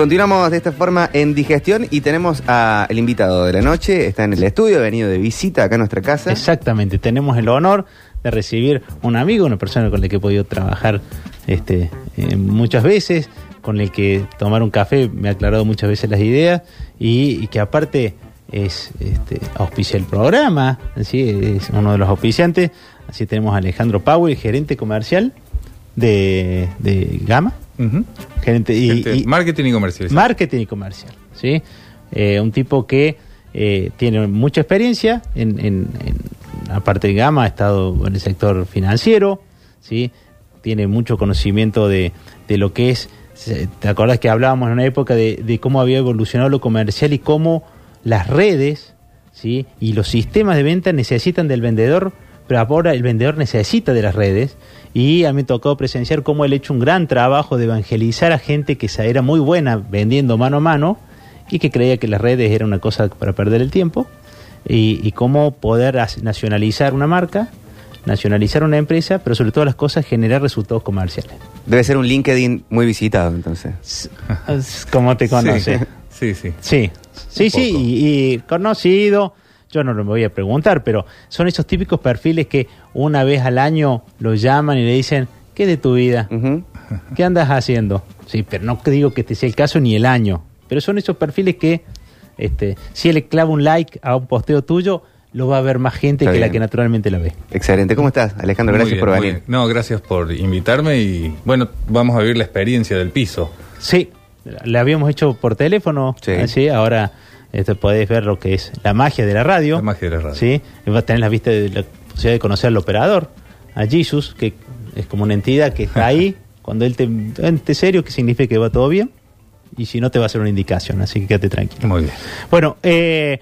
Continuamos de esta forma en digestión y tenemos al invitado de la noche, está en el estudio, ha venido de visita acá a nuestra casa. Exactamente, tenemos el honor de recibir un amigo, una persona con la que he podido trabajar este, eh, muchas veces, con el que tomar un café me ha aclarado muchas veces las ideas y, que aparte es este, auspicia el programa, ¿sí? es uno de los auspiciantes. Así tenemos a Alejandro Powell, gerente comercial de, de Gama. Gerente y, marketing y comercial. marketing y comercial, ¿sí? Eh, un tipo que eh, tiene mucha experiencia en, en, en- aparte de Gama, ha estado en el sector financiero, ¿sí? Tiene mucho conocimiento de, de lo que es, ¿te acordás que hablábamos en una época de, de cómo había evolucionado lo comercial y cómo las redes, ¿sí? Y los sistemas de venta necesitan del vendedor, pero ahora el vendedor necesita de las redes. Y a mí me tocó presenciar cómo él ha hecho un gran trabajo de evangelizar a gente que era muy buena vendiendo mano a mano y que creía que las redes era una cosa para perder el tiempo. Y, y cómo poder nacionalizar una marca, nacionalizar una empresa, pero sobre todas las cosas generar resultados comerciales. Debe ser un LinkedIn muy visitado entonces. Es Como te conoce. Sí, sí. Sí, sí, sí, y conocido, yo no lo me voy a preguntar, pero son esos típicos perfiles que una vez al año lo llaman y le dicen, ¿qué de tu vida? ¿Qué andas haciendo? Sí, pero no digo que este sea el caso ni el año, pero son esos perfiles que, este, si él le clava un like a un posteo tuyo, lo va a ver más gente Está que la que naturalmente la ve. Excelente. ¿Cómo estás, Alejandro? Muy Gracias bien, por venir. No, gracias por invitarme y bueno, vamos a vivir la experiencia del piso. Sí, la habíamos hecho por teléfono, Sí. así, ahora este, podés ver lo que es la magia de la radio. La magia de la radio. Sí, va a tener la vista de la posibilidad de conocer al operador, a Jesus, que es como una entidad que está ahí, cuando él te, te serio, que significa que va todo bien, y si no te va a hacer una indicación, así que quédate tranquilo. Muy bien. Bueno, eh,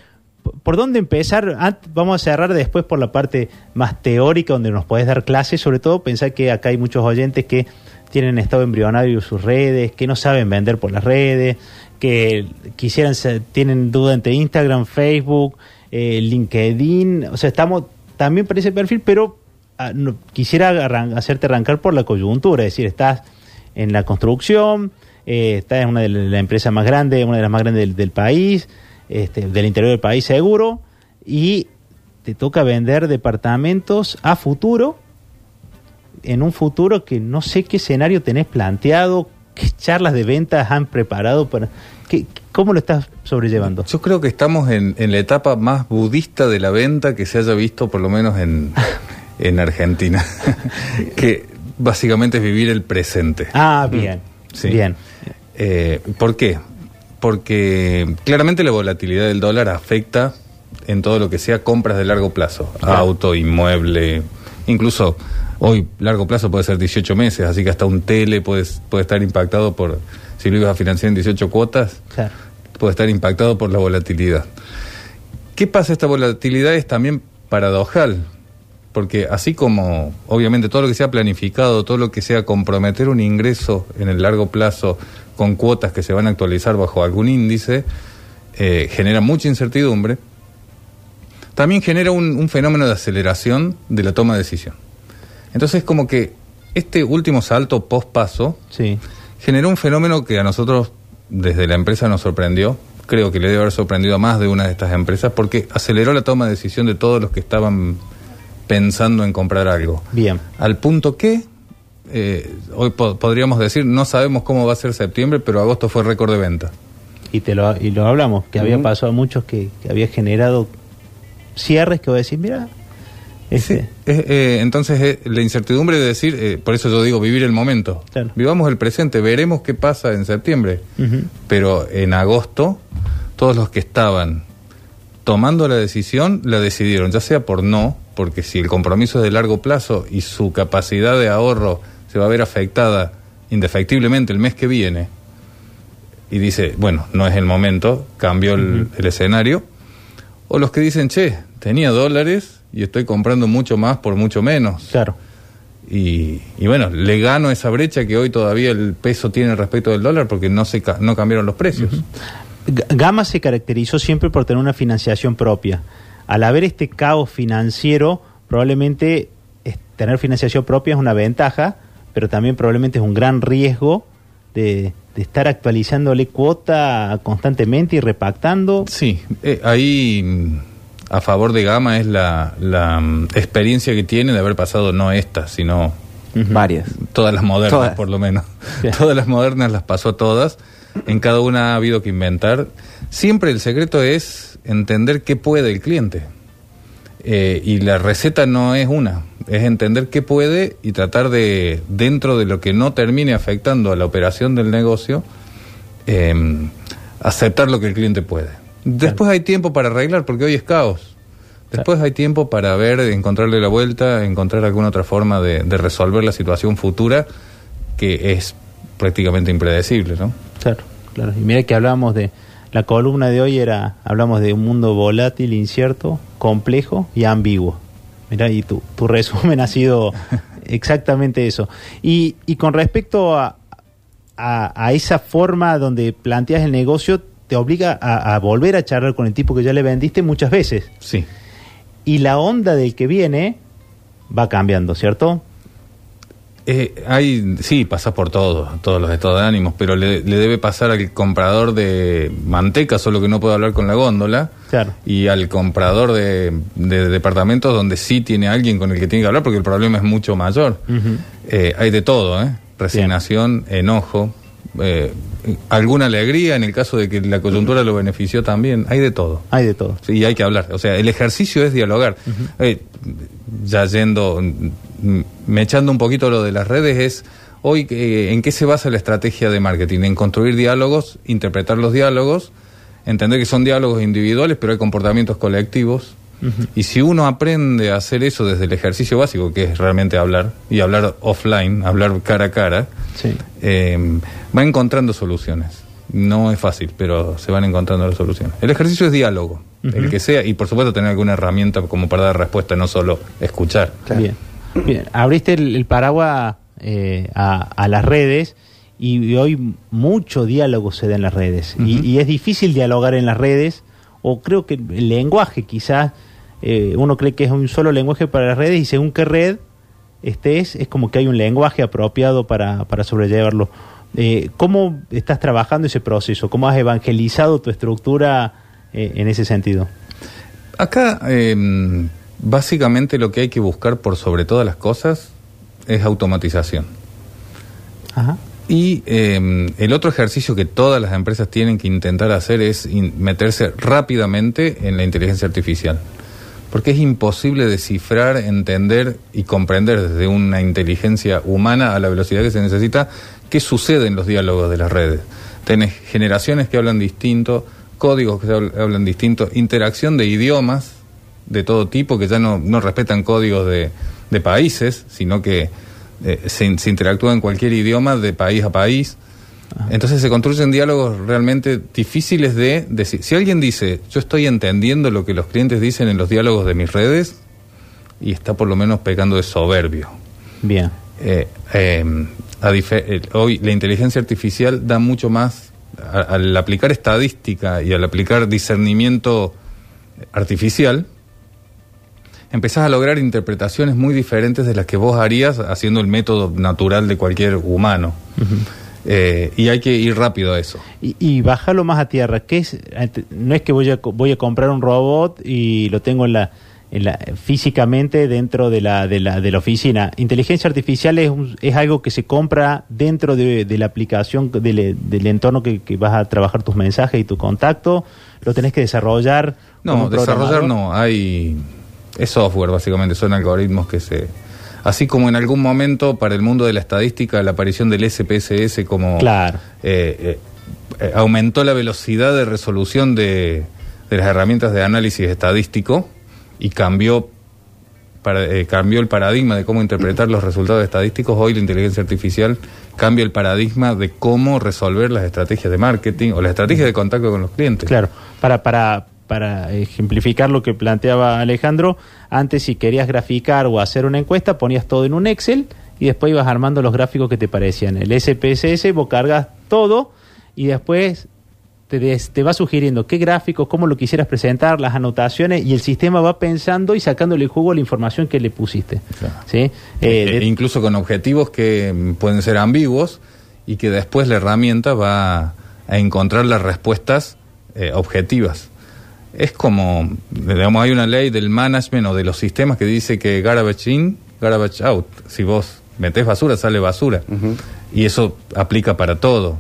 ¿por dónde empezar? Vamos a cerrar después por la parte más teórica, donde nos podés dar clases, sobre todo pensar que acá hay muchos oyentes que tienen estado embrionario sus redes, que no saben vender por las redes, que quisieran tienen duda entre Instagram, Facebook, eh, LinkedIn, o sea, estamos también por ese perfil, pero ah, quisiera hacerte arrancar por la coyuntura, es decir, estás en la construcción, eh, estás en una de las empresas más grandes, una de las más grandes del, del país, este, del interior del país seguro, y te toca vender departamentos a futuro, en un futuro que no sé qué escenario tenés planteado, qué charlas de ventas han preparado para... ¿qué- ¿Cómo lo estás sobrellevando? Yo creo que estamos en, en la etapa más budista de la venta que se haya visto por lo menos en, en Argentina, que básicamente es vivir el presente. Ah, bien, Sí. bien. Eh, ¿Por qué? Porque claramente la volatilidad del dólar afecta en todo lo que sea compras de largo plazo, auto, inmueble, incluso hoy largo plazo puede ser 18 meses, así que hasta un tele puede, puede estar impactado por, si lo ibas a financiar en 18 cuotas, Claro. puede estar impactado por la volatilidad. ¿Qué pasa? Esta volatilidad es también paradojal, porque así como obviamente todo lo que sea planificado, todo lo que sea comprometer un ingreso en el largo plazo con cuotas que se van a actualizar bajo algún índice, eh, genera mucha incertidumbre, también genera un, un fenómeno de aceleración de la toma de decisión. Entonces como que este último salto post paso Sí. generó un fenómeno que a nosotros desde la empresa nos sorprendió. Creo que le debe haber sorprendido a más de una de estas empresas porque aceleró la toma de decisión de todos los que estaban pensando en comprar algo. Bien. Al punto que, eh, hoy po- podríamos decir, no sabemos cómo va a ser septiembre, pero agosto fue récord de venta. Y te lo, y lo hablamos, que había pasado a muchos que, que había generado cierres que voy a decir, mira, este, Eh, eh, entonces, eh, la incertidumbre de decir, eh, por eso yo digo vivir el momento. Claro. Vivamos el presente, veremos qué pasa en septiembre. Pero en agosto, todos los que estaban tomando la decisión, la decidieron, ya sea por no, porque si el compromiso es de largo plazo y su capacidad de ahorro se va a ver afectada indefectiblemente el mes que viene, y dice, bueno, no es el momento, cambió el, el escenario, o los que dicen, che, tenía dólares y estoy comprando mucho más por mucho menos. claro. Y, y bueno, le gano esa brecha que hoy todavía el peso tiene respecto del dólar porque no se no cambiaron los precios. Gama se caracterizó siempre por tener una financiación propia. Al haber este caos financiero, probablemente tener financiación propia es una ventaja, pero también probablemente es un gran riesgo de, de estar actualizándole cuota constantemente y repactando. Sí, eh, ahí a favor de Gama es la, la mm, experiencia que tiene de haber pasado no esta, sino Varias. todas las modernas Todas. por lo menos. Todas las modernas las pasó todas. En cada una ha habido que inventar. Siempre el secreto es entender qué puede el cliente. Eh, y la receta no es una, es entender qué puede y tratar de, dentro de lo que no termine afectando a la operación del negocio, eh, aceptar lo que el cliente puede. Después hay tiempo para arreglar, porque hoy es caos. Después hay tiempo para ver, encontrarle la vuelta, encontrar alguna otra forma de, resolver la situación futura que es prácticamente impredecible, ¿no? Claro, claro. Y mira que hablábamos de. La columna de hoy era. Hablamos de un mundo volátil, incierto, complejo y ambiguo. Mira, y tu, tu resumen ha sido exactamente eso. Y, y con respecto a, a esa forma donde planteas el negocio, te obliga a, a volver a charlar con el tipo que ya le vendiste muchas veces. Sí. Y la onda del que viene va cambiando, ¿cierto? Eh, hay, sí, pasa por todo, todos los estados de ánimos, pero le, le debe pasar al comprador de manteca, solo que no puede hablar con la góndola, Claro. y al comprador de, de departamentos donde sí tiene alguien con el que tiene que hablar, porque el problema es mucho mayor. Eh, hay de todo, ¿eh? Resignación, enojo, eh, alguna alegría en el caso de que la coyuntura lo benefició también, hay de todo. Hay de todo. Sí, y hay que hablar. O sea, el ejercicio es dialogar. Eh, ya yendo, mm, me echando un poquito lo de las redes, es hoy eh, en qué se basa la estrategia de marketing. En construir diálogos, interpretar los diálogos, entender que son diálogos individuales, pero hay comportamientos colectivos. Y si uno aprende a hacer eso desde el ejercicio básico, que es realmente hablar, y hablar offline, hablar cara a cara, Sí. eh, va encontrando soluciones. No es fácil, pero se van encontrando las soluciones. El ejercicio es diálogo, el que sea, y por supuesto tener alguna herramienta como para dar respuesta, no solo escuchar. Claro. Bien. Bien. Abriste el, el paraguas eh, a, a las redes y, y hoy mucho diálogo se da en las redes. y es difícil dialogar en las redes, o creo que el lenguaje quizás, eh, uno cree que es un solo lenguaje para las redes y según qué red estés, es como que hay un lenguaje apropiado para, para sobrellevarlo. Eh, ¿Cómo estás trabajando ese proceso? ¿Cómo has evangelizado tu estructura eh, en ese sentido? Acá, eh, básicamente lo que hay que buscar por sobre todas las cosas es automatización. Ajá. Y eh, el otro ejercicio que todas las empresas tienen que intentar hacer es meterse rápidamente en la inteligencia artificial. Porque es imposible descifrar, entender y comprender desde una inteligencia humana a la velocidad que se necesita qué sucede en los diálogos de las redes. Tenés generaciones que hablan distinto, códigos que se habl- hablan distinto, interacción de idiomas de todo tipo que ya no, respetan códigos de, de países, sino que eh, se, se interactúa en cualquier idioma de país a país. Entonces se construyen diálogos realmente difíciles de decir. Si alguien dice, yo estoy entendiendo lo que los clientes dicen en los diálogos de mis redes, y está por lo menos pecando de soberbio. Bien. Eh, eh, a dife- eh, hoy la inteligencia artificial da mucho más a- al aplicar estadística y al aplicar discernimiento artificial empezás a lograr interpretaciones muy diferentes de las que vos harías haciendo el método natural de cualquier humano Eh, y hay que ir rápido a eso Y, y bajarlo más a tierra. ¿Qué es? Ante- No es que voy a, voy a comprar un robot y lo tengo en la, en la, físicamente dentro de la, de, la, de la oficina. Inteligencia artificial es, un- es algo que se compra dentro de, de la aplicación, del, del entorno que, que vas a trabajar tus mensajes y tu contacto. Lo tenés que desarrollar. No, desarrollar no, hay es software básicamente, son algoritmos que se así como en algún momento para el mundo de la estadística la aparición del SPSS como Claro. eh, eh, eh, aumentó la velocidad de resolución de, de las herramientas de análisis estadístico y cambió para- eh, cambió el paradigma de cómo interpretar los resultados estadísticos. Hoy la inteligencia artificial cambia el paradigma de cómo resolver las estrategias de marketing o las estrategias de contacto con los clientes. Claro, para, para, para ejemplificar lo que planteaba Alejandro, antes si querías graficar o hacer una encuesta, ponías todo en un Excel y después ibas armando los gráficos que te parecían. El SPSS, vos cargas todo y después te, des- te va sugiriendo qué gráficos, cómo lo quisieras presentar, las anotaciones y el sistema va pensando y sacándole jugo a la información que le pusiste. Claro. ¿Sí? Eh, Eh, de- incluso con objetivos que mm, pueden ser ambiguos y que después la herramienta va a encontrar las respuestas eh, objetivas. Es como, digamos, hay una ley del management o de los sistemas que dice que garbage in, garbage out. Si vos metés basura, sale basura. Y eso aplica para todo.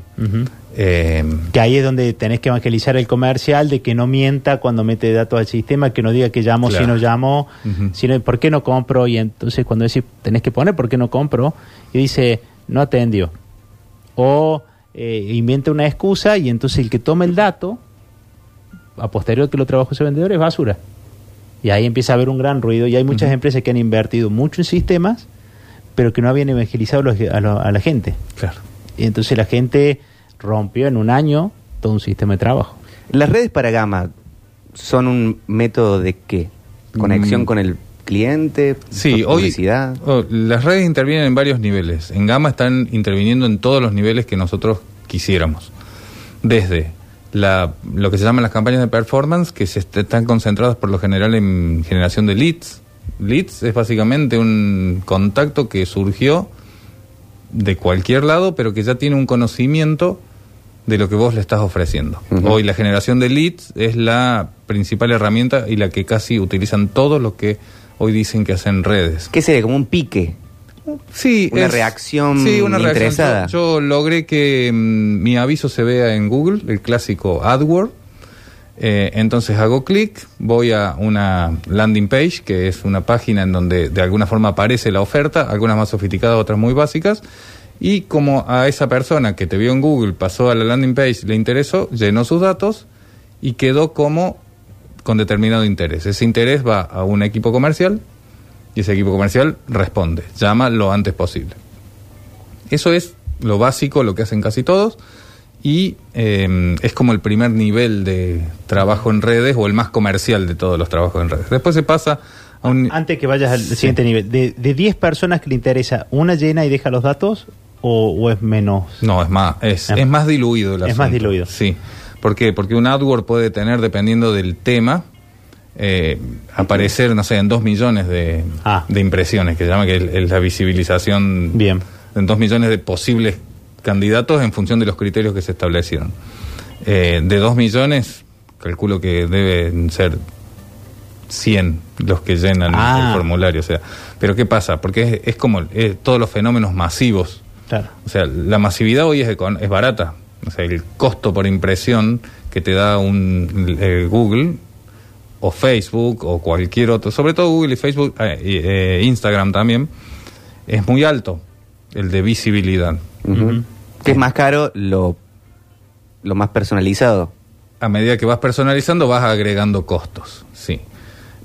Eh, Que ahí es donde tenés que evangelizar el comercial de que no mienta cuando mete datos al sistema, que no diga que llamo Claro. si no llamo, Ujú. sino por qué no compro. Y entonces cuando decís, tenés que poner por qué no compro, y dice, no atendió. O eh, inventa una excusa y entonces el que toma el dato, a posterior que lo trabajó ese vendedor, es basura. Y ahí empieza a haber un gran ruido y hay muchas empresas que han invertido mucho en sistemas, pero que no habían evangelizado los- a, lo- a la gente. claro. Y entonces la gente rompió en un año todo un sistema de trabajo. ¿Las redes para gama son un método de qué? ¿Conexión Mm. con el cliente? Sí, hoy publicidad? oh, las redes intervienen en varios niveles. En Gama están interviniendo en todos los niveles que nosotros quisiéramos. Desde la, lo que se llaman las campañas de performance, que se est- están concentradas por lo general en generación de leads. Leads es básicamente un contacto que surgió de cualquier lado, pero que ya tiene un conocimiento de lo que vos le estás ofreciendo. Hoy la generación de leads es la principal herramienta y la que casi utilizan todos los que hoy dicen que hacen redes. ¿Qué sería? ¿Como un pique? Sí, Una reacción sí, una reacción. interesada. Yo, yo logré que mm, mi aviso se vea en Google, el clásico AdWord. Eh, entonces hago clic, voy a una landing page, que es una página en donde de alguna forma aparece la oferta, algunas más sofisticadas, otras muy básicas. Y como a esa persona que te vio en Google pasó a la landing page, le interesó, llenó sus datos y quedó como con determinado interés. Ese interés va a un equipo comercial y ese equipo comercial responde, llama lo antes posible. Eso es lo básico, lo que hacen casi todos, y eh, es como el primer nivel de trabajo en redes o el más comercial de todos los trabajos en redes. Después se pasa a un... Antes que vayas al siguiente nivel, de, de 10 personas que le interesa, ¿una llena y deja los datos o, o es menos? No, es más, es, Ah. es más diluido el Es más diluido. Sí. ¿Por qué? Porque un AdWord puede tener, dependiendo del tema, eh, aparecer, no sé, en dos millones de, Ah. de impresiones, que se llama que es, la visibilización Bien. en dos millones de posibles candidatos en función de los criterios que se establecieron. Eh, de dos millones, calculo que deben ser 100 los que llenan Ah. el formulario. O sea, pero ¿qué pasa? Porque es, es como eh, todos los fenómenos masivos. Claro. O sea, la masividad hoy es, es barata. O sea, el costo por impresión que te da un eh, Google o Facebook o cualquier otro, sobre todo Google y Facebook, eh, eh, Instagram también, es muy alto el de visibilidad. ¿Qué es más caro? Lo, lo más personalizado. A medida que vas personalizando vas agregando costos, sí.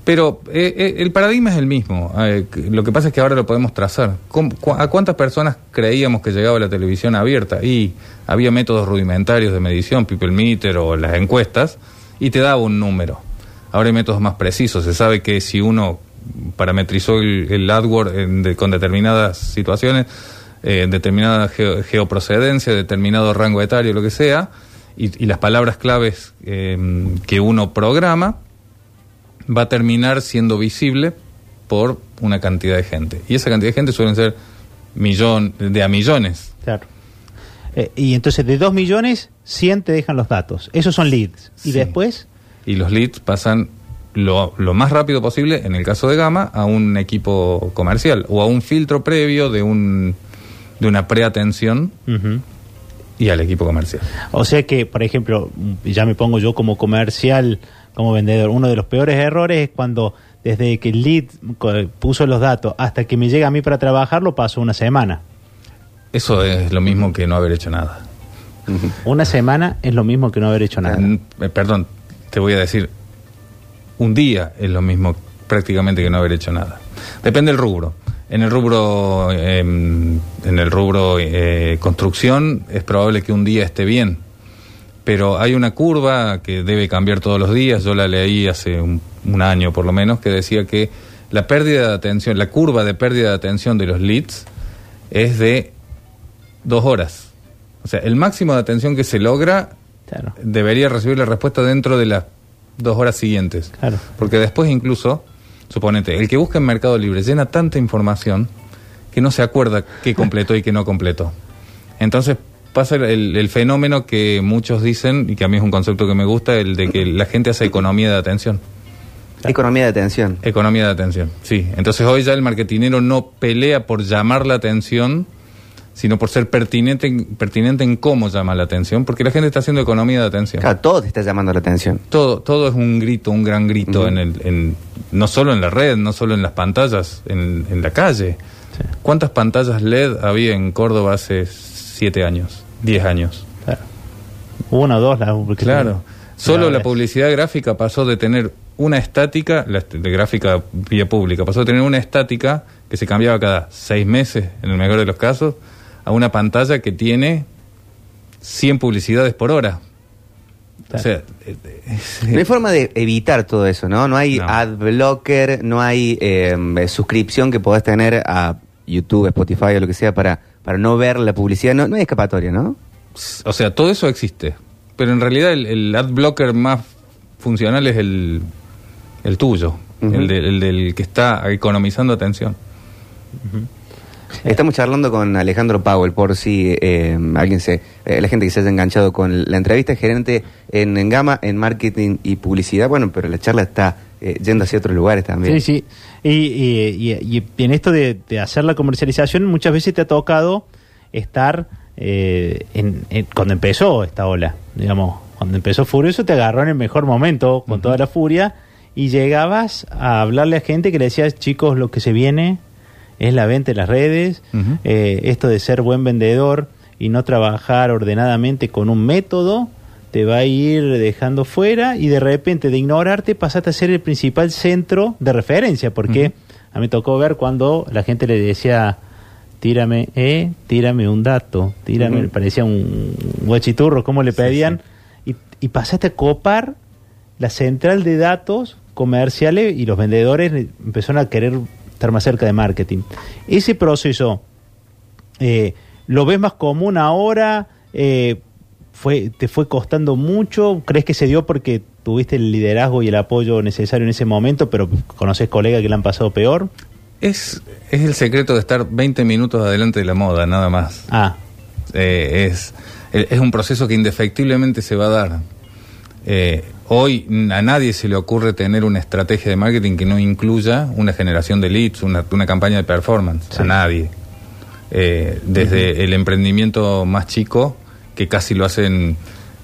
Pero eh, eh, el paradigma es el mismo. Eh, lo que pasa es que ahora lo podemos trazar. ¿Cómo- cu- ¿A cuántas personas creíamos que llegaba la televisión abierta? Y había métodos rudimentarios de medición, people meter o las encuestas, y te daba un número. Ahora hay métodos más precisos. Se sabe que si uno parametrizó el, el AdWord en de- con determinadas situaciones, eh, determinada geo- geoprocedencia, determinado rango etario, lo que sea, y, y las palabras claves eh, que uno programa, va a terminar siendo visible por una cantidad de gente. Y esa cantidad de gente suelen ser millón, de a millones. Claro. Eh, y entonces de 2 millones, 100 te dejan los datos. Esos son leads. Y después, Y los leads pasan lo, lo más rápido posible, en el caso de Gama, a un equipo comercial o a un filtro previo de, un, de una preatención y al equipo comercial. o sea que, por ejemplo, ya me pongo yo como comercial, como vendedor, uno de los peores errores es cuando desde que el lead puso los datos hasta que me llega a mí para trabajarlo pasó una semana. Eso es lo mismo que no haber hecho nada. Una semana es lo mismo que no haber hecho nada. Eh, perdón, te voy a decir, un día es lo mismo prácticamente que no haber hecho nada. Depende del rubro. En el rubro, eh, en el rubro eh, construcción es probable que un día esté bien, pero hay una curva que debe cambiar todos los días. Yo la leí hace un, un año por lo menos que decía que la pérdida de atención, la curva de pérdida de atención de los leads es de dos horas. O sea, el máximo de atención que se logra Claro. debería recibir la respuesta dentro de las dos horas siguientes. Claro. Porque después incluso, suponete, el que busca en Mercado Libre llena tanta información que no se acuerda qué completó y qué no completó. Entonces pasa el, el fenómeno que muchos dicen, y que a mí es un concepto que me gusta, el de que la gente hace economía de atención. Economía de atención. Economía de atención, sí. Entonces hoy ya el marketinero no pelea por llamar la atención, sino por ser pertinente, en- pertinente en cómo llama la atención, porque la gente está haciendo economía de atención. Claro, todo te está llamando la atención. Todo, todo es un grito, un gran grito, en el, en, no solo en la red, no solo en las pantallas, en, en la calle. Sí. ¿Cuántas pantallas LED había en Córdoba hace siete años, diez años? Claro. Uno o dos, la, Claro. Solo la publicidad gráfica pasó de tener una estática, la de gráfica vía pública, pasó de tener una estática que se cambiaba cada seis meses, en el mejor de los casos, a una pantalla que tiene 100 publicidades por hora. O sea, eh, eh, No hay forma de evitar todo eso, ¿no? No hay No. ad blocker, no hay eh, suscripción que podés tener a YouTube, Spotify o lo que sea para, para no ver la publicidad. No, no hay escapatoria, ¿no? o sea, todo eso existe. Pero en realidad el, el ad blocker más funcional es el, el tuyo, Ujú. el, de- el del que está economizando atención. Estamos charlando con Alejandro Powell, por si eh, alguien se, eh, la gente que se haya enganchado con la entrevista, gerente en, en Gama, en marketing y publicidad. Bueno, pero la charla está eh, yendo hacia otros lugares también. Sí, sí. Y, y- y- y en esto de, de hacer la comercialización, muchas veces te ha tocado estar eh, en, en- cuando empezó esta ola, digamos, cuando empezó Furioso te agarró en el mejor momento, con toda la furia, y llegabas a hablarle a gente que le decías, chicos, lo que se viene es la venta en las redes, eh, esto de ser buen vendedor y no trabajar ordenadamente con un método, te va a ir dejando fuera y de repente de ignorarte pasaste a ser el principal centro de referencia, porque a mí me tocó ver cuando la gente le decía, tírame, eh, tírame un dato, tírame, parecía un guachiturro, como le Sí, pedían, Y, y pasaste a copar la central de datos comerciales y los vendedores empezaron a querer estar más cerca de marketing. Ese proceso, eh, ¿lo ves más común ahora? Eh, fue, ¿Te fue costando mucho? ¿Crees que se dio porque tuviste el liderazgo y el apoyo necesario en ese momento, pero conoces colegas que le han pasado peor? Es, es el secreto de estar 20 minutos adelante de la moda, nada más. Ah, Eh, es, es un proceso que indefectiblemente se va a dar. Eh, hoy a nadie se le ocurre tener una estrategia de marketing que no incluya una generación de leads, una, una campaña de performance. Sí. A nadie. Eh, desde el emprendimiento más chico, que casi lo hacen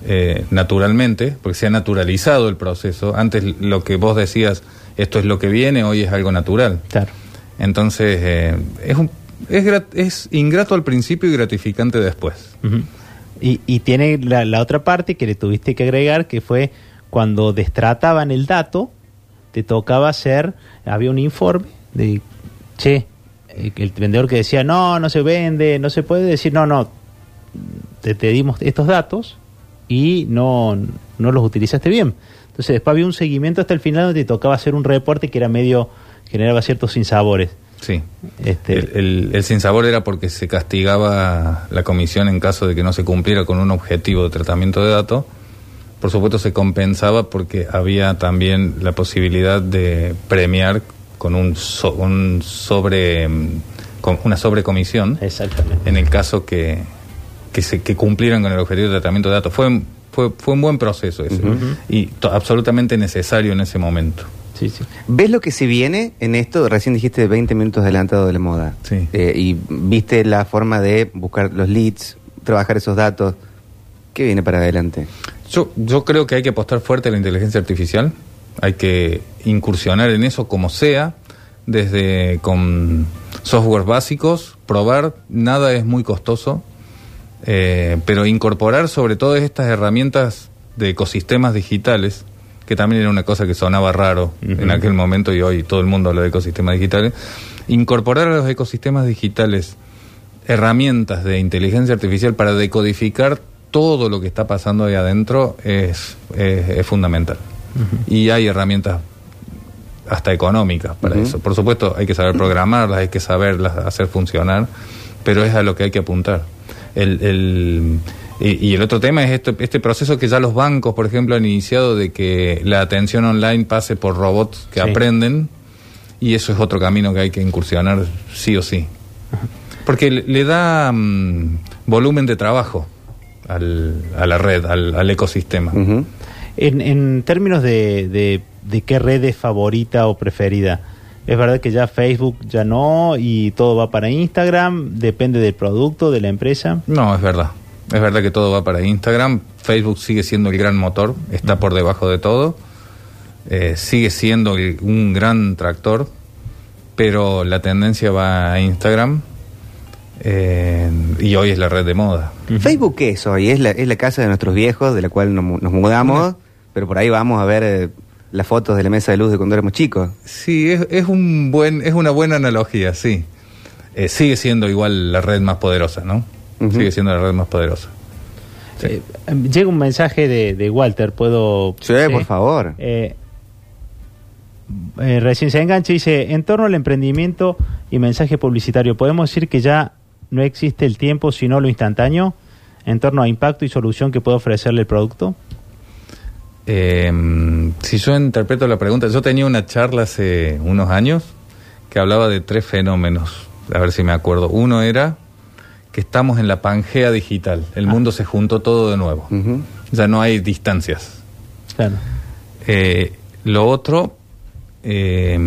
eh, naturalmente, porque se ha naturalizado el proceso. Antes lo que vos decías, esto es lo que viene, hoy es algo natural. claro. Entonces, eh, es, un, es, grat- es ingrato al principio y gratificante después. Y, y tiene la, la otra parte que le tuviste que agregar, que fue cuando destrataban el dato, te tocaba hacer, había un informe de, che, eh, el vendedor que decía, no, no se vende, no se puede decir, no, no, te, te dimos estos datos y no, no los utilizaste bien. Entonces después había un seguimiento hasta el final donde te tocaba hacer un reporte que era medio, generaba ciertos sinsabores. Sí. Este, El, el, el sinsabor era porque se castigaba la comisión en caso de que no se cumpliera con un objetivo de tratamiento de datos. Por supuesto, se compensaba porque había también la posibilidad de premiar con un, so- un sobre con una sobrecomisión exactamente. en el caso que, que, se, que cumplieran con el objetivo de tratamiento de datos. Fue, fue, fue un buen proceso ese y absolutamente necesario en ese momento. Sí, sí. ¿Ves lo que se viene en esto? Recién dijiste 20 minutos adelantado de la moda. Sí. Eh, y viste la forma de buscar los leads, trabajar esos datos. ¿Qué viene para adelante? Yo, yo creo que hay que apostar fuerte a la inteligencia artificial, hay que incursionar en eso como sea, desde con software básicos, probar, nada es muy costoso, eh, pero incorporar sobre todo estas herramientas de ecosistemas digitales, que también era una cosa que sonaba raro en aquel momento y hoy todo el mundo habla de ecosistemas digitales, incorporar a los ecosistemas digitales herramientas de inteligencia artificial para decodificar todo lo que está pasando ahí adentro es, es, es fundamental. Y hay herramientas hasta económicas para eso. Por supuesto, hay que saber programarlas, hay que saberlas hacer funcionar, pero es a lo que hay que apuntar. El, el- y, y el otro tema es esto, este proceso que ya los bancos, por ejemplo, han iniciado de que la atención online pase por robots que Sí. aprenden, y eso es otro camino que hay que incursionar sí o sí. Porque le, le da mm, volumen de trabajo al- a la red, al, al ecosistema. En, en términos de, de, de qué red es favorita o preferida, es verdad que ya Facebook ya no y todo va para Instagram, depende del producto, de la empresa. No, es verdad. Es verdad que todo va para Instagram. Facebook sigue siendo el gran motor, está por debajo de todo. Eh, sigue siendo el- un gran tractor, pero la tendencia va a Instagram. eh, y hoy es la red de moda. ¿Facebook qué es hoy? Es la, es la casa de nuestros viejos, de la cual nos, nos mudamos, pero por ahí vamos a ver eh, las fotos de la mesa de luz de cuando éramos chicos. Sí, es, es un buen, es una buena analogía, sí. Eh, sigue siendo igual la red más poderosa, ¿no? Sigue siendo la red más poderosa. Sí. Eh, em, llega un mensaje de, de Walter, ¿puedo...? Sí, por favor. Eh, eh, recién se engancha y dice, en torno al emprendimiento y mensaje publicitario, ¿podemos decir que ya no existe el tiempo sino lo instantáneo? En torno a impacto y solución que puede ofrecerle el producto. Eh, si yo interpreto la pregunta, yo tenía una charla hace unos años que hablaba de tres fenómenos, a ver si me acuerdo. Uno era que estamos en la pangea digital, el Ah. mundo se juntó todo de nuevo, ya no hay distancias. Claro. Eh, lo otro eh,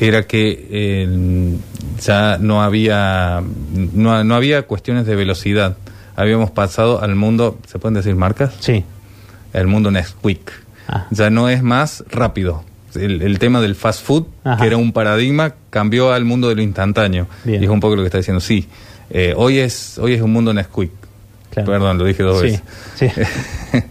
era que eh, ya no había no, no había cuestiones de velocidad. Habíamos pasado al mundo, ¿se pueden decir marcas? Sí. El mundo Nesquik. Ah. Ya no es más rápido. El, el tema del fast food, Ajá. que era un paradigma, cambió al mundo de lo instantáneo. Bien. Y es un poco lo que está diciendo. Sí, eh, hoy es hoy es un mundo Nesquik. Claro. Perdón, lo dije dos Sí, veces. sí.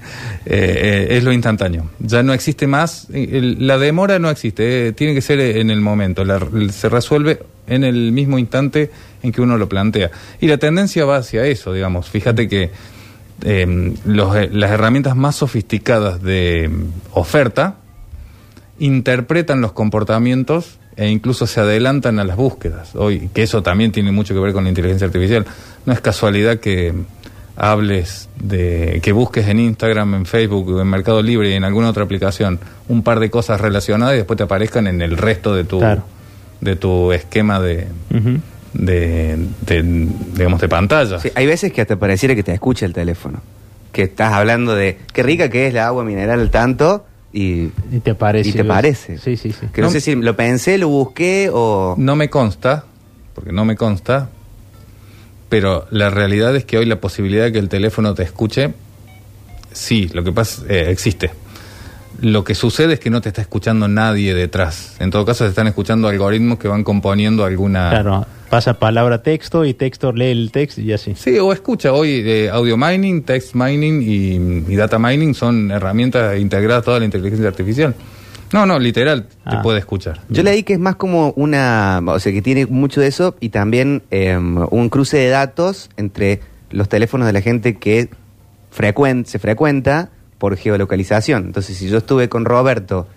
Eh, eh, es lo instantáneo. Ya no existe más. el- la demora no existe. tiene que ser en el momento. La- se resuelve en el mismo instante en que uno lo plantea. Y la tendencia va hacia eso, digamos. Fíjate que los, las herramientas más sofisticadas de mm, oferta interpretan los comportamientos e incluso se adelantan a las búsquedas. Hoy, que eso también tiene mucho que ver con la inteligencia artificial. No es casualidad que hables de que busques en Instagram, en Facebook, en Mercado Libre y en alguna otra aplicación un par de cosas relacionadas y después te aparezcan en el resto de tu Claro. de tu esquema de, de, de, digamos de pantalla. Sí, hay veces que hasta pareciera que te escucha el teléfono. Que estás hablando de qué rica que es la agua mineral tanto y, Y te parece. y te parece. Sí, sí, sí. Que no, No. sé si lo pensé, lo busqué o... No me consta, porque no me consta, pero la realidad es que hoy la posibilidad de que el teléfono te escuche, sí, lo que pasa eh, existe. Lo que sucede es que no te está escuchando nadie detrás. En todo caso, se están escuchando algoritmos que van componiendo alguna... Claro, pasa palabra texto y texto lee el texto y así. Sí, o escucha, hoy eh, audio mining, text mining y, y data mining son herramientas integradas a toda la inteligencia artificial. No, no, literal, te Ah. puede escuchar. Yo leí que es más como una, o sea, que tiene mucho de eso y también eh, un cruce de datos entre los teléfonos de la gente que frecuen- se frecuenta por geolocalización. Entonces, si yo estuve con Roberto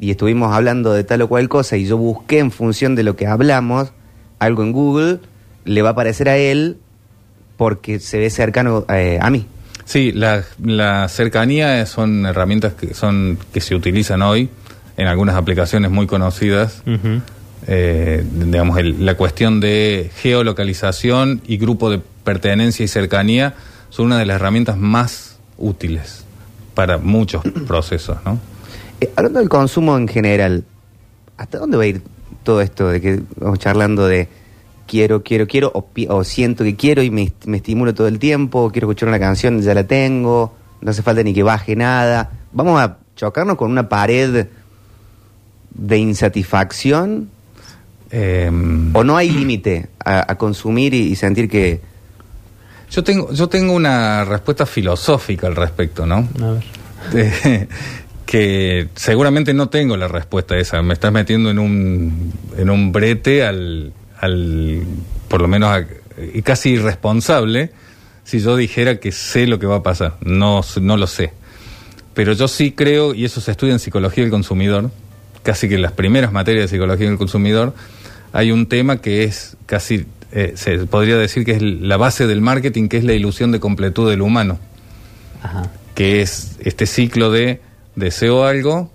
y estuvimos hablando de tal o cual cosa y yo busqué en función de lo que hablamos algo en Google, le va a aparecer a él porque se ve cercano eh, a mí. Sí, la, la cercanía son herramientas que son que se utilizan hoy en algunas aplicaciones muy conocidas. Eh, digamos, el- la cuestión de geolocalización y grupo de pertenencia y cercanía son una de las herramientas más útiles para muchos procesos, ¿no? Eh, hablando del consumo en general, ¿hasta dónde va a ir todo esto de que vamos charlando de quiero, quiero, quiero, o, siento que quiero y me, me estimulo todo el tiempo, quiero escuchar una canción, ya la tengo, no hace falta ni que baje nada? ¿Vamos a chocarnos con una pared de insatisfacción Eh, o no hay límite a, a consumir y, y sentir que... yo tengo yo tengo una respuesta filosófica al respecto, ¿no? A ver. Eh, que seguramente no tengo la respuesta a esa. Me estás metiendo en un, en un brete al, al por lo menos, a- y casi irresponsable si yo dijera que sé lo que va a pasar. No, no lo sé. Pero yo sí creo, y eso se estudia en psicología del consumidor, casi que en las primeras materias de psicología del consumidor, hay un tema que es casi, eh, se podría decir que es la base del marketing, que es la ilusión de completud del humano Ajá. que es este ciclo de deseo algo,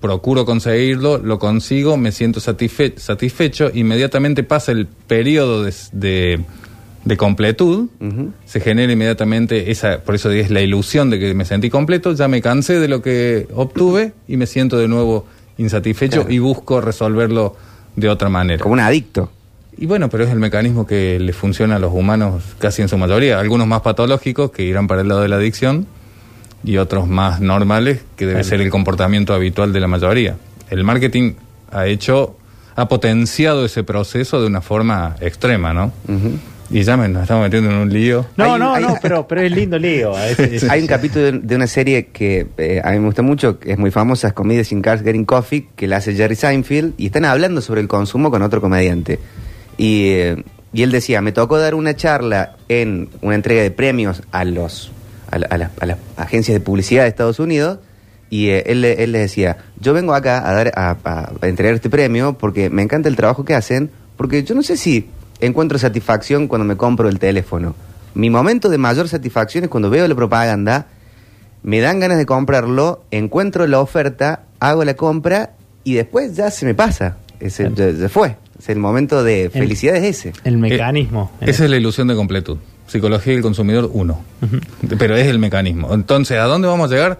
procuro conseguirlo, lo consigo, me siento satisfe- satisfecho, inmediatamente pasa el periodo de, de- de completud, se genera inmediatamente esa, por eso es la ilusión de que me sentí completo, ya me cansé de lo que obtuve y me siento de nuevo insatisfecho Claro. y busco resolverlo de otra manera. Como un adicto. Y bueno, pero es el mecanismo que le funciona a los humanos casi en su mayoría, algunos más patológicos que irán para el lado de la adicción y otros más normales que debe Claro. ser el comportamiento habitual de la mayoría. El marketing ha hecho, ha potenciado ese proceso de una forma extrema, ¿no? Ujú. Y ya me, nos estamos metiendo en un lío. No, Hay- no, hay- no, pero, pero es lindo lío. Es- es- Hay un capítulo de, de una serie que eh, a mí me gusta mucho, que es muy famosa, es Comedies in Cars Getting Coffee, que la hace Jerry Seinfeld, y están hablando sobre el consumo con otro comediante. Y, eh, y él decía, me tocó dar una charla en una entrega de premios a los a, la- a las- a las agencias de publicidad de Estados Unidos, y eh, él, él les decía, yo vengo acá a, dar, a, a- a entregar este premio porque me encanta el trabajo que hacen, porque yo no sé si encuentro satisfacción cuando me compro el teléfono. Mi momento de mayor satisfacción es cuando veo la propaganda, me dan ganas de comprarlo, encuentro la oferta, hago la compra y después ya se me pasa. Ese, ya, ya fue. Es el momento de felicidad es ese. el mecanismo. Eh, esa es la ilusión de completud. Psicología del consumidor 1. Pero es el mecanismo. Entonces, ¿a dónde vamos a llegar?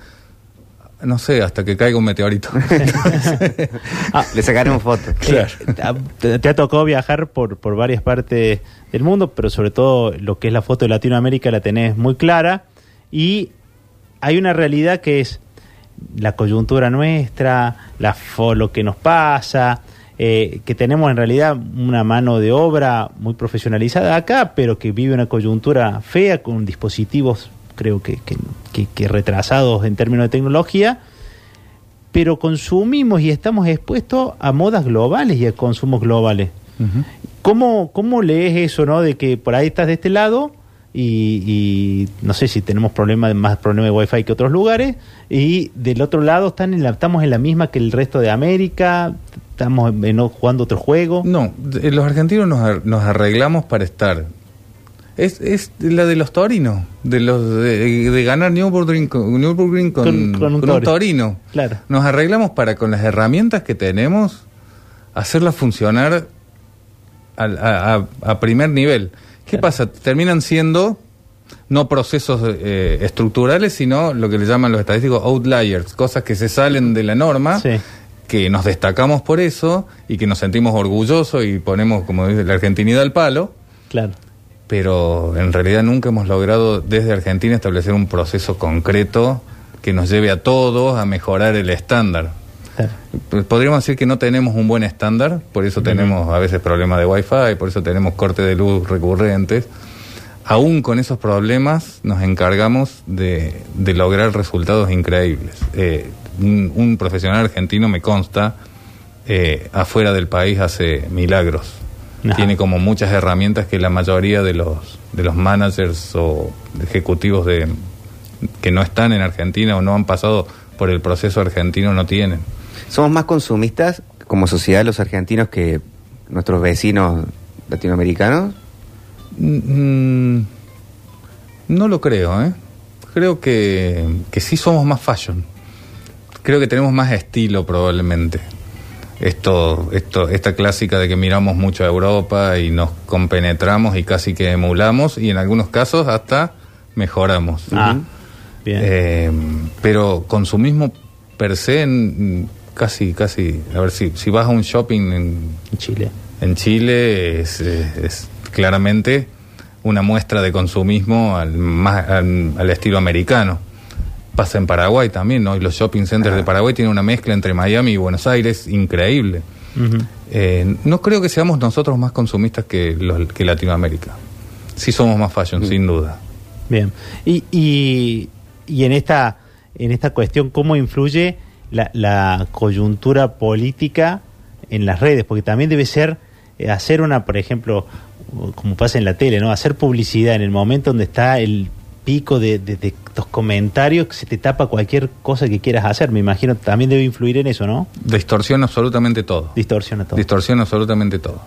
No sé, hasta que caiga un meteorito. Ah, Le sacaremos fotos. Claro. Eh, te, te ha tocado viajar por, por varias partes del mundo, pero sobre todo lo que es la foto de Latinoamérica la tenés muy clara. Y hay una realidad que es la coyuntura nuestra, la fo- lo que nos pasa, eh, que tenemos en realidad una mano de obra muy profesionalizada acá, pero que vive una coyuntura fea con dispositivos, creo que, que, que- que retrasados en términos de tecnología pero consumimos y estamos expuestos a modas globales y a consumos globales. Ujú. ¿Cómo, ¿Cómo lees eso, no? De que por ahí estás de este lado y, y no sé si tenemos problemas, más problemas de wifi que otros lugares y del otro lado están en la, estamos en la misma que el resto de América, estamos en- jugando otro juego. No, los argentinos nos, ar- nos arreglamos para estar. Es, es la de los torinos, de los de, de ganar Nürburgring con, Nürburgring con, Con- con un con un tori. torino. Claro. Nos arreglamos para con las herramientas que tenemos hacerlas funcionar a, a- a primer nivel. ¿Qué Claro. pasa? Terminan siendo no procesos eh, estructurales, sino lo que le llaman los estadísticos outliers, cosas que se salen de la norma Sí. Que nos destacamos por eso y que nos sentimos orgullosos y ponemos, como dice, la argentinidad al palo, Claro. pero en realidad nunca hemos logrado desde Argentina establecer un proceso concreto que nos lleve a todos a mejorar el estándar. claro. Podríamos decir que no tenemos un buen estándar, por eso tenemos a veces problemas de wifi, por eso tenemos cortes de luz recurrentes. Aún con esos problemas nos encargamos de, de lograr resultados increíbles. Eh, un, un profesional argentino me consta, eh, afuera del país hace milagros. Ajá. Tiene como muchas herramientas que la mayoría de los, de los managers o ejecutivos de, que no están en Argentina o no han pasado por el proceso argentino no tienen. Somos más consumistas como sociedad los argentinos que nuestros vecinos latinoamericanos. Mm, no lo creo, ¿eh? Creo que, que sí somos más fashion. Creo que tenemos más estilo probablemente. Esto, esto, esta clásica de que miramos mucho a Europa y nos compenetramos y casi que emulamos y en algunos casos hasta mejoramos. Ah, bien. Eh, pero consumismo per se en- casi, casi, a ver si, si vas a un shopping en, Chile. en Chile es, es- es claramente una muestra de consumismo al, más, al, al estilo americano. Pasa en Paraguay también, ¿no? Y los shopping centers de Paraguay tienen una mezcla entre Miami y Buenos Aires increíble. Eh, no creo que seamos nosotros más consumistas que, los, que Latinoamérica. Sí somos más fashion, sin duda. Bien. Y, y, y en esta en esta cuestión, ¿cómo influye la, la coyuntura política en las redes? Porque también debe ser eh, hacer una, por ejemplo, como pasa en la tele, ¿no? Hacer publicidad en el momento donde está el pico de, de, de estos comentarios que se te tapa cualquier cosa que quieras hacer. Me imagino también debe influir en eso, ¿no? Distorsiona absolutamente todo. Distorsiona todo. Distorsiona absolutamente todo.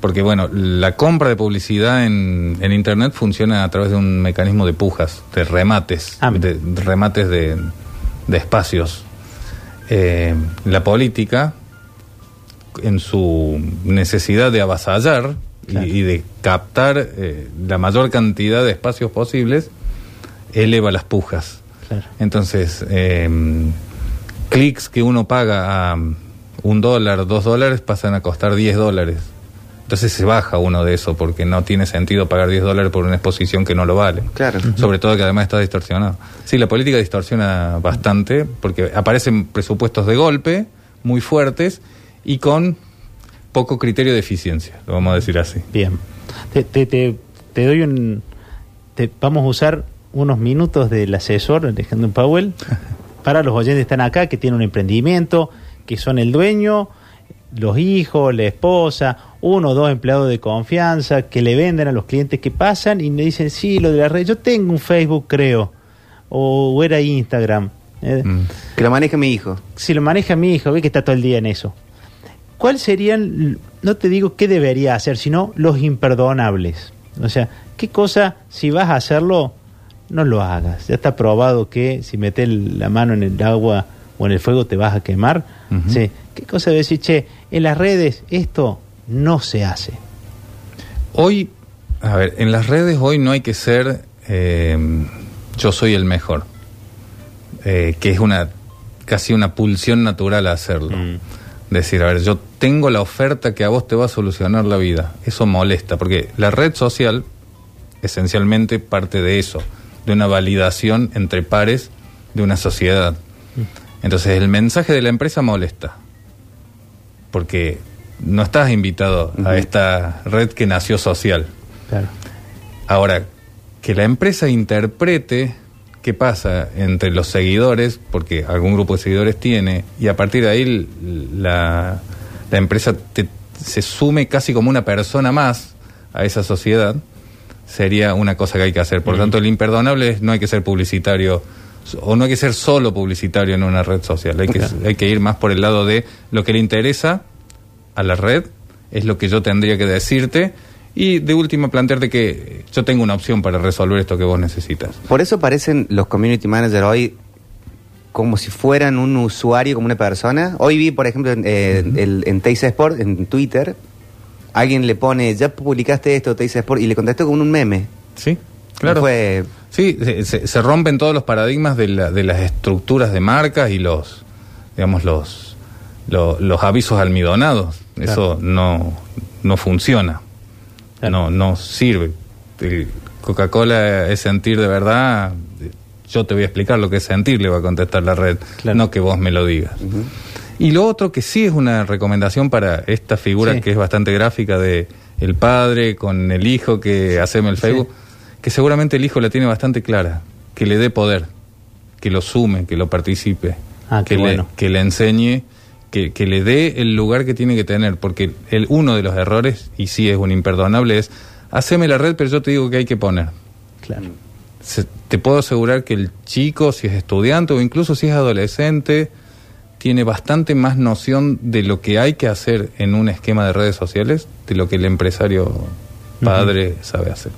Porque, bueno, la compra de publicidad en, en Internet funciona a través de un mecanismo de pujas, de remates, Ah, de, de remates de, de espacios. Eh, la política, en su necesidad de avasallar, y- y, de captar eh, la mayor cantidad de espacios posibles, eleva las pujas. Claro. Entonces, eh, clics que uno paga a un dólar, dos dólares, pasan a costar 10 dólares. Entonces se baja uno de eso porque no tiene sentido pagar 10 dólares por una exposición que no lo vale. Claro. Sobre todo que además está distorsionado. Sí, la política distorsiona bastante porque aparecen presupuestos de golpe muy fuertes y con poco criterio de eficiencia, lo vamos a decir así. Bien. Te, te, te, te doy un. te- vamos a usar unos minutos del asesor Alejandro Powell para los oyentes que están acá, que tienen un emprendimiento, que son el dueño, los hijos, la esposa, uno o dos empleados de confianza que le venden a los clientes que pasan y me dicen, sí, lo de la red, yo tengo un Facebook, creo, o, o era Instagram. Eh, Mm. Que lo maneje mi hijo. si lo maneja mi hijo, ve que está todo el día en eso. ¿Cuáles serían, no te digo qué debería hacer, sino los imperdonables? O sea, ¿qué cosa, si vas a hacerlo, no lo hagas? Ya está probado que si metes la mano en el agua o en el fuego te vas a quemar. Sí. ¿Qué cosa de decir, che, en las redes esto no se hace? Hoy, a ver, en las redes hoy no hay que ser eh, yo soy el mejor, eh, que es una casi una pulsión natural a hacerlo. Mm. Decir, a ver, yo tengo la oferta que a vos te va a solucionar la vida. Eso molesta, porque la red social esencialmente parte de eso, de una validación entre pares de una sociedad. Entonces el mensaje de la empresa molesta, porque no estás invitado a esta red que nació social. Claro. Ahora, que la empresa interprete qué pasa entre los seguidores, porque algún grupo de seguidores tiene, y a partir de ahí la, la empresa te- se sume casi como una persona más a esa sociedad, sería una cosa que hay que hacer. Por lo tanto, el imperdonable es no hay que ser publicitario o no hay que ser solo publicitario en una red social, hay que, hay que ir más por el lado de lo que le interesa a la red, es lo que yo tendría que decirte y de última plantearte que yo tengo una opción para resolver esto que vos necesitas. Por eso parecen los community managers hoy como si fueran un usuario, como una persona. Hoy vi, por ejemplo, en, eh, el- en Teisa Sport, en Twitter, alguien le pone, ya publicaste esto, Teisa Sport, y le contestó con un meme. ¿Sí? No Claro. Fue, Sí, se, se- rompen todos los paradigmas de, la- de las estructuras de marcas y los, digamos, los, lo- los avisos almidonados. Eso no, no funciona. Claro. No, no sirve. Coca-Cola es sentir de verdad. Yo te voy a explicar lo que es sentir, le va a contestar la red, Claro. no que vos me lo digas. Y lo otro que sí es una recomendación para esta figura Sí. que es bastante gráfica de el padre con el hijo que haceme el Sí. Facebook, que seguramente el hijo la tiene bastante clara, que le dé poder, que lo sume, que lo participe, Ah, que, le, que le enseñe, que, que le dé el lugar que tiene que tener, porque el, uno de los errores, y sí es un imperdonable, es haceme la red, pero yo te digo que hay que poner. Claro. Se- te puedo asegurar que el chico, si es estudiante o incluso si es adolescente, tiene bastante más noción de lo que hay que hacer en un esquema de redes sociales de lo que el empresario padre sabe hacer.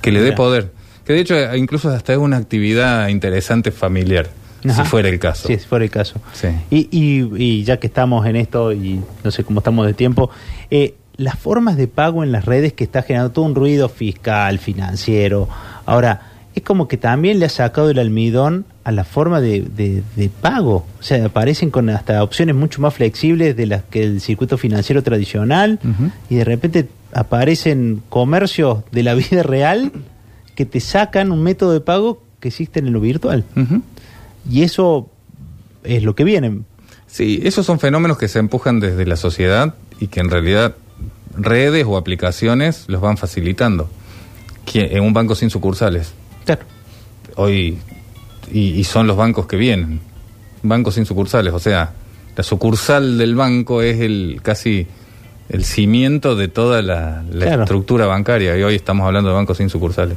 Que le dé poder. Que de hecho eh, incluso hasta es una actividad interesante familiar, Ajá. si fuera el caso. Sí, si fuera el caso. Sí. Y, y, y ya que estamos en esto y no sé cómo estamos de tiempo, eh, las formas de pago en las redes que está generando todo un ruido fiscal, financiero. Ahora, es como que también le ha sacado el almidón a la forma de, de- de pago. O sea, aparecen con hasta opciones mucho más flexibles de las que el circuito financiero tradicional y de repente aparecen comercios de la vida real que te sacan un método de pago que existe en lo virtual. Y eso es lo que viene. Sí, esos son fenómenos que se empujan desde la sociedad y que en realidad redes o aplicaciones los van facilitando. En un banco sin sucursales. Claro. Hoy, y, y son los bancos que vienen. Bancos sin sucursales, o sea, la sucursal del banco es el casi el cimiento de toda la, la Claro. estructura bancaria. Y hoy estamos hablando de bancos sin sucursales.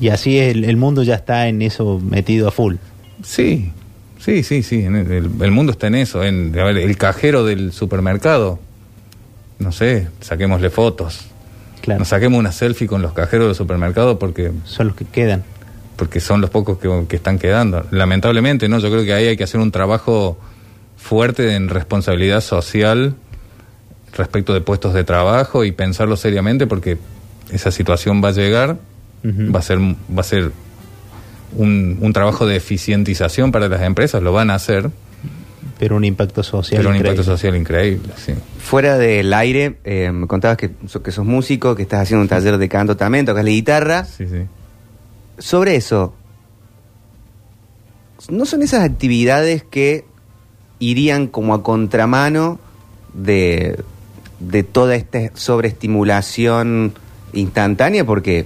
Y así el, el mundo ya está en eso metido a full. Sí, sí, sí, sí. en El, el mundo está en eso. En, a ver, el cajero del supermercado. No sé, saquémosle fotos. Claro. Nos saquemos una selfie con los cajeros del supermercado porque, Son los que quedan. porque son los pocos que, que están quedando. Lamentablemente, ¿no? Yo creo que ahí hay que hacer un trabajo fuerte en responsabilidad social respecto de puestos de trabajo y pensarlo seriamente porque esa situación va a llegar, va a ser, va a ser un, un trabajo de eficientización para las empresas, lo van a hacer, Pero un impacto social. pero un increíble. impacto social increíble. Sí. Fuera del aire, eh, me contabas que, que sos músico, que estás haciendo un taller de canto también, tocas la guitarra. Sí, sí. Sobre eso, ¿no son esas actividades que irían como a contramano de, de toda esta sobreestimulación instantánea? Porque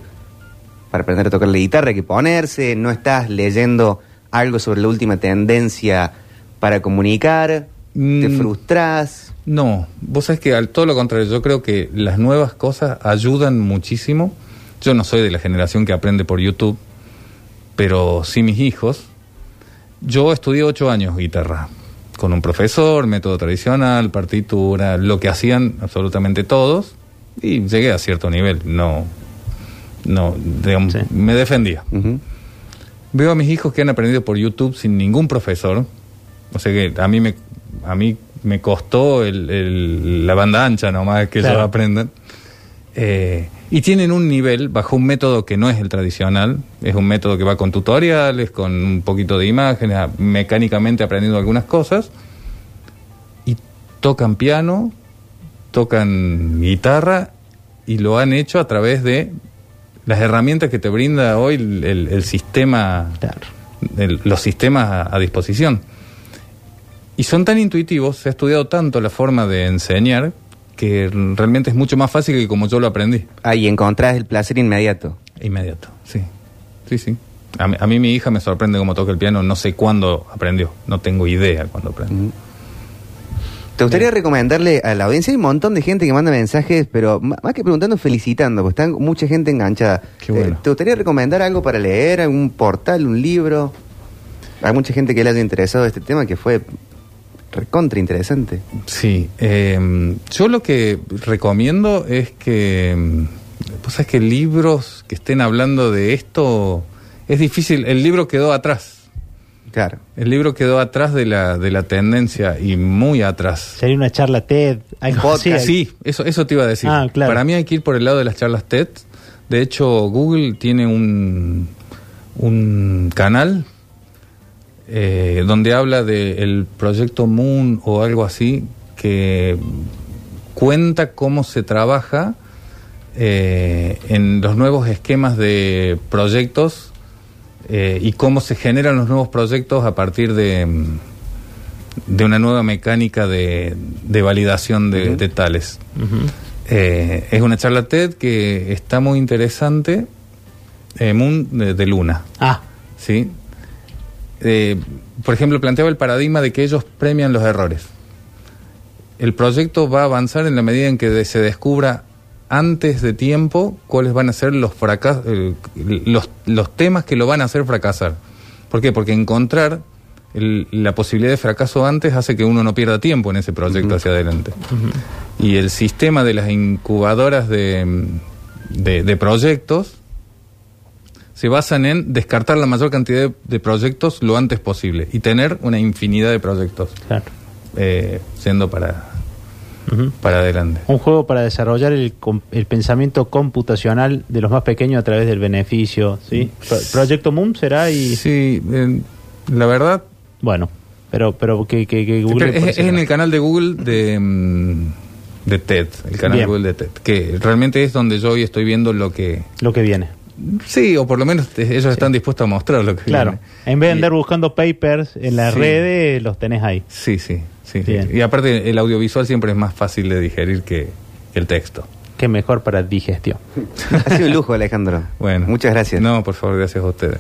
para aprender a tocar la guitarra hay que ponerse, no estás leyendo algo sobre la última tendencia para comunicar, te Mm. frustras. No, vos sabés que al todo lo contrario, yo creo que las nuevas cosas ayudan muchísimo. Yo no soy de la generación que aprende por YouTube, pero sí mis hijos. Yo estudié ocho años guitarra, con un profesor, método tradicional, partitura, lo que hacían absolutamente todos, y llegué a cierto nivel. No, no, digamos, Sí. me defendía. Veo a mis hijos que han aprendido por YouTube sin ningún profesor. O sea que a mí me, a mí me costó el- el- la banda ancha nomás que Claro. ellos aprendan. Eh, y tienen un nivel bajo un método que no es el tradicional. Es un método que va con tutoriales, con un poquito de imágenes, mecánicamente aprendiendo algunas cosas. Y tocan piano, tocan guitarra y lo han hecho a través de las herramientas que te brinda hoy el, el- el sistema, Claro. el- los sistemas a, a disposición. Y son tan intuitivos, se ha estudiado tanto la forma de enseñar que realmente es mucho más fácil que como yo lo aprendí. Ahí encontrás el placer inmediato. Inmediato, sí. Sí, sí. A mí, a mí mi hija me sorprende cómo toca el piano, no sé cuándo aprendió, no tengo idea cuándo aprendió. ¿Te gustaría recomendarle a la audiencia? Hay un montón de gente que manda mensajes, pero más que preguntando, felicitando, porque está mucha gente enganchada. Qué bueno. Eh, ¿Te gustaría recomendar algo para leer, algún portal, un libro? Hay mucha gente que le haya interesado este tema que fue recontra interesante. Sí, eh, yo lo que recomiendo es que, pues es que libros que estén hablando de esto, es difícil, el libro quedó atrás, Claro. el libro quedó atrás de la, de la tendencia y muy atrás. Sería una charla TED, algo Podcast, así. Sí, eso, eso te iba a decir. Ah, claro. Para mí hay que ir por el lado de las charlas TED. De hecho, Google tiene un, un canal eh, donde habla del proyecto Moon o algo así, que cuenta cómo se trabaja eh, en los nuevos esquemas de proyectos eh, y cómo se generan los nuevos proyectos a partir de, mm, de una nueva mecánica de, de validación de, de tales. Eh, es una charla TED que está muy interesante, Moon de, de Luna, Ah, ¿sí? Eh, por ejemplo, planteaba el paradigma de que ellos premian los errores. El proyecto va a avanzar en la medida en que se descubra antes de tiempo cuáles van a ser los fracasos, los, los temas que lo van a hacer fracasar. ¿Por qué? Porque encontrar el- la posibilidad de fracaso antes hace que uno no pierda tiempo en ese proyecto hacia adelante. Y el sistema de las incubadoras de, de- de proyectos se basan en descartar la mayor cantidad de, de proyectos lo antes posible y tener una infinidad de proyectos claro. eh, siendo para, para adelante. Un juego para desarrollar el, el pensamiento computacional de los más pequeños a través del beneficio, ¿sí? Pro- Proyecto Moon será y... Sí, eh, la verdad, Bueno, pero pero que, que, que Google... pero es, es en el canal de Google de, mm, de TED, el canal de Bien. Google de TED, que realmente es donde yo hoy estoy viendo lo que... Lo que viene. Sí, o por lo menos te- ellos están dispuestos a mostrar lo que Claro. viene. En vez de Y- andar buscando papers en las Sí. redes, los tenés ahí. Sí, sí, sí, sí. Y aparte el audiovisual siempre es más fácil de digerir que el texto. Qué mejor para digestión. Ha sido un lujo, Alejandro. Bueno. Muchas gracias. No, por favor, gracias a ustedes.